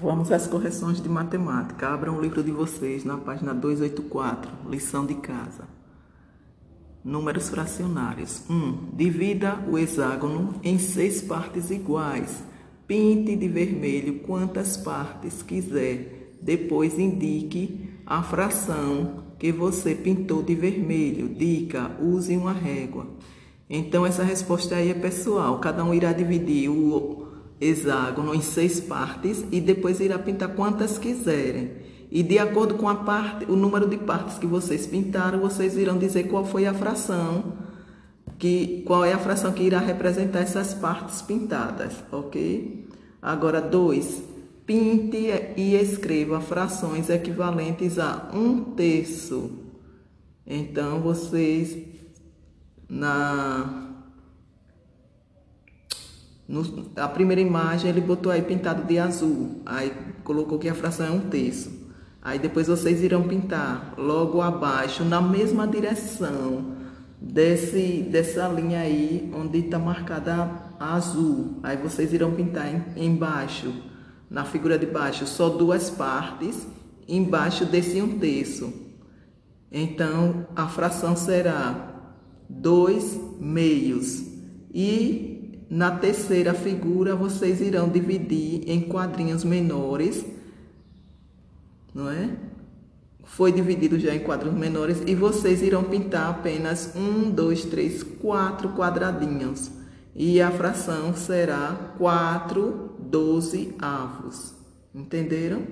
Vamos às correções de matemática. Abram o livro de vocês na página 284, lição de casa. Números fracionários. 1. Um, divida o hexágono em seis partes iguais. Pinte de vermelho quantas partes quiser. Depois indique a fração que você pintou de vermelho. Dica: use uma régua. Então, essa resposta aí é pessoal. Cada um irá dividir o hexágono em seis partes e depois irá pintar quantas quiserem. E de acordo com a parte, o número de partes que vocês pintaram, vocês irão dizer qual foi a fração que qual é a fração que irá representar essas partes pintadas, ok? Agora, dois, pinte e escreva frações equivalentes a um terço. Então, vocês na no, a primeira imagem ele botou aí pintado de azul, aí colocou que a fração é um terço. Aí depois vocês irão pintar logo abaixo, na mesma direção desse, dessa linha aí, onde está marcada azul. Aí vocês irão pintar em, embaixo, na figura de baixo, só duas partes, embaixo desse um terço. Então a fração será dois meios. E na terceira figura, vocês irão dividir em quadrinhos menores, não é? Foi dividido já em quadros menores e vocês irão pintar apenas um, dois, três, quatro quadradinhos. E a fração será 4 12 avos. Entenderam?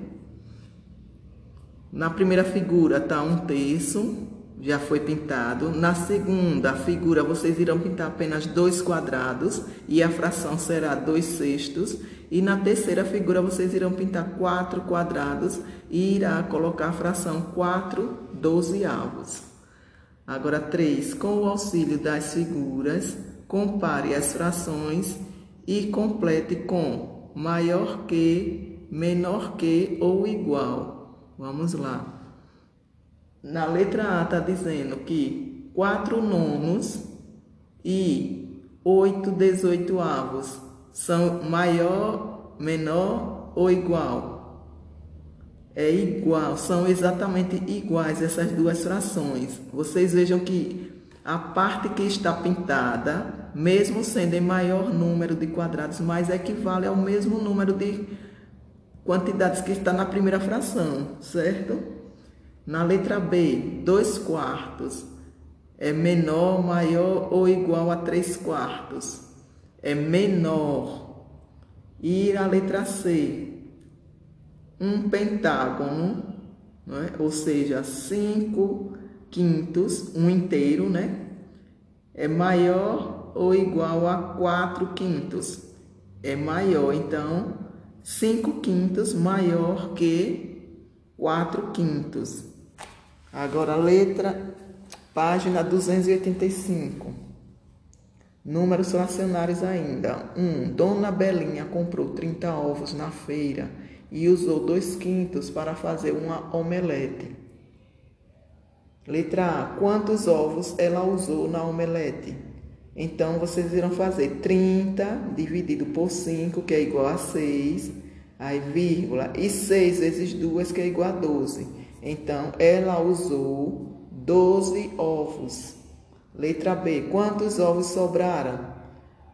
Na primeira figura está um terço, já foi pintado. Na segunda figura, vocês irão pintar apenas dois quadrados e a fração será dois sextos. E na terceira figura, vocês irão pintar quatro quadrados e irá colocar a fração 4 dozeavos. Agora, três. Com o auxílio das figuras, compare as frações e complete com maior que, menor que ou igual. Vamos lá. Na letra A está dizendo que 4 nonos e 8 dezoitoavos são maior, menor ou igual? É igual, são exatamente iguais essas duas frações. Vocês vejam que a parte que está pintada, mesmo sendo em maior número de quadrados, mas equivale ao mesmo número de quantidades que está na primeira fração, certo? Na letra B, 2 quartos é menor, maior ou igual a 3 quartos. É menor. E a letra C, um pentágono, é? ou seja, 5 quintos, um inteiro, né? É maior ou igual a 4 quintos. É maior, então, 5 quintos maior que 4 quintos. Agora, letra, página 285. Números fracionários ainda. 1. Um, Dona Belinha comprou 30 ovos na feira e usou dois quintos para fazer uma omelete. Letra A. Quantos ovos ela usou na omelete? Então, vocês irão fazer 30 dividido por 5, que é igual a 6, aí vírgula, e 6 vezes 2, que é igual a 12. Então, ela usou 12 ovos. Letra B. Quantos ovos sobraram?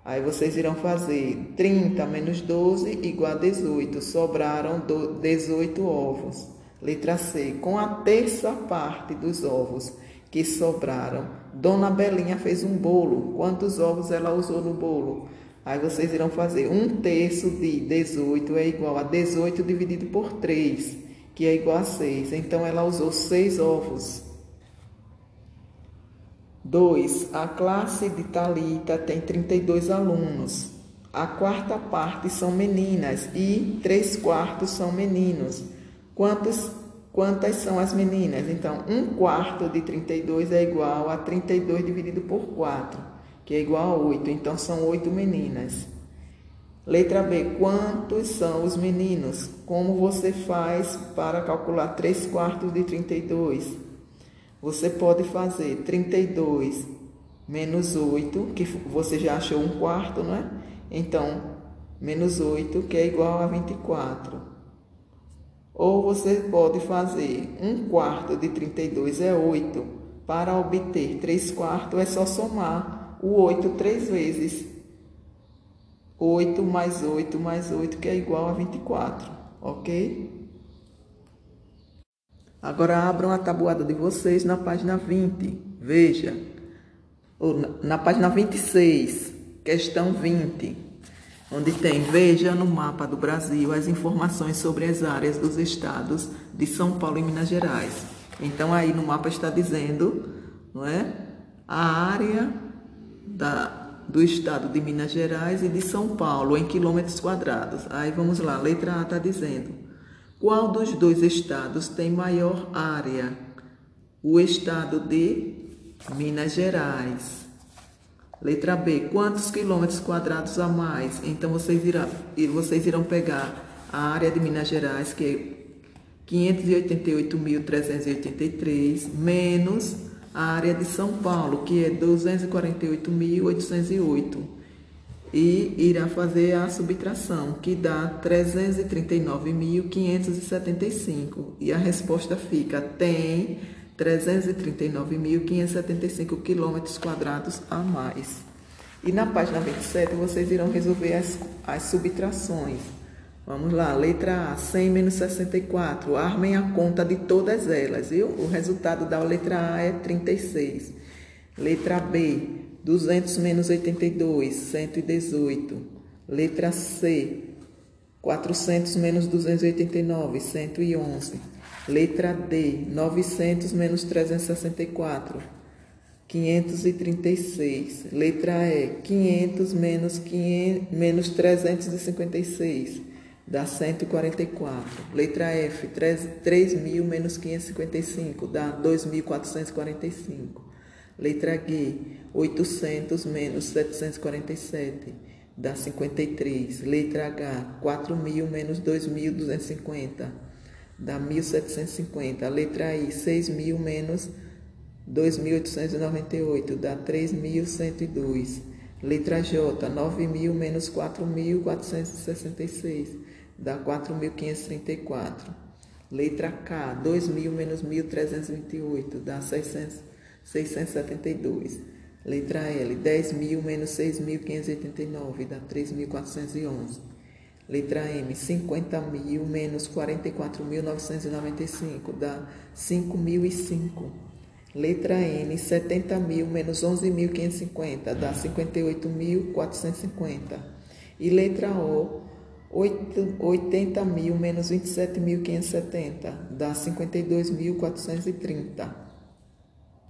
Aí vocês irão fazer 30 menos 12 igual a 18. Sobraram 18 ovos. Letra C. Com a terça parte dos ovos que sobraram, Dona Belinha fez um bolo. Quantos ovos ela usou no bolo? Aí vocês irão fazer um terço de 18 é igual a 18 dividido por 3 que é igual a 6. Então, ela usou 6 ovos. 2. A classe de Talita tem 32 alunos. A quarta parte são meninas e 3 quartos são meninos. Quantos, quantas são as meninas? Então, 1 quarto de 32 é igual a 32 dividido por 4, que é igual a 8. Então, são 8 meninas. Letra B. Quantos são os meninos? Como você faz para calcular 3 quartos de 32? Você pode fazer 32 menos 8, que você já achou um quarto, não é? Então, menos 8, que é igual a 24. Ou você pode fazer 1 quarto de 32 é 8. Para obter 3 quartos é só somar o 8 três vezes. 8 mais 8 mais 8, que é igual a 24, ok? Agora abram a tabuada de vocês na página 20. Veja. Ou na, na página 26, questão 20. Onde tem, veja no mapa do Brasil as informações sobre as áreas dos estados de São Paulo e Minas Gerais. Então aí no mapa está dizendo, não é? A área da do estado de Minas Gerais e de São Paulo em quilômetros quadrados. Aí vamos lá, letra A está dizendo: qual dos dois estados tem maior área? O estado de Minas Gerais. Letra B, quantos quilômetros quadrados a mais? Então vocês irão, vocês irão pegar a área de Minas Gerais, que é 588.383, menos a área de São Paulo, que é 248.808, e irá fazer a subtração, que dá 339.575. E a resposta fica: tem 339.575 quilômetros quadrados a mais. E na página 27 vocês irão resolver as, as subtrações. Vamos lá, letra A, 100 menos 64. Armem a conta de todas elas, viu? O resultado da letra A é 36. Letra B, 200 menos 82, 118. Letra C, 400 menos 289, 111. Letra D, 900 menos 364, 536. Letra E, 500 menos, 500, menos 356 dá 144. Letra F, 3.000 menos 555 dá 2.445. Letra G, 800 menos 747 dá 53. Letra H, 4.000 menos 2.250 dá 1.750. Letra I, 6.000 menos 2.898 dá 3.102. Letra J, 9.000 menos 4.466 dá 4.534. Letra K, 2.000 menos 1.328, dá 600, 672. Letra L, 10.000 menos 6.589, dá 3.411. Letra M, 50.000 menos 44.995, dá 5.005. Letra N, 70.000 menos 11.550, dá 58.450. E letra O, 80 mil menos 27.570 dá 52.430.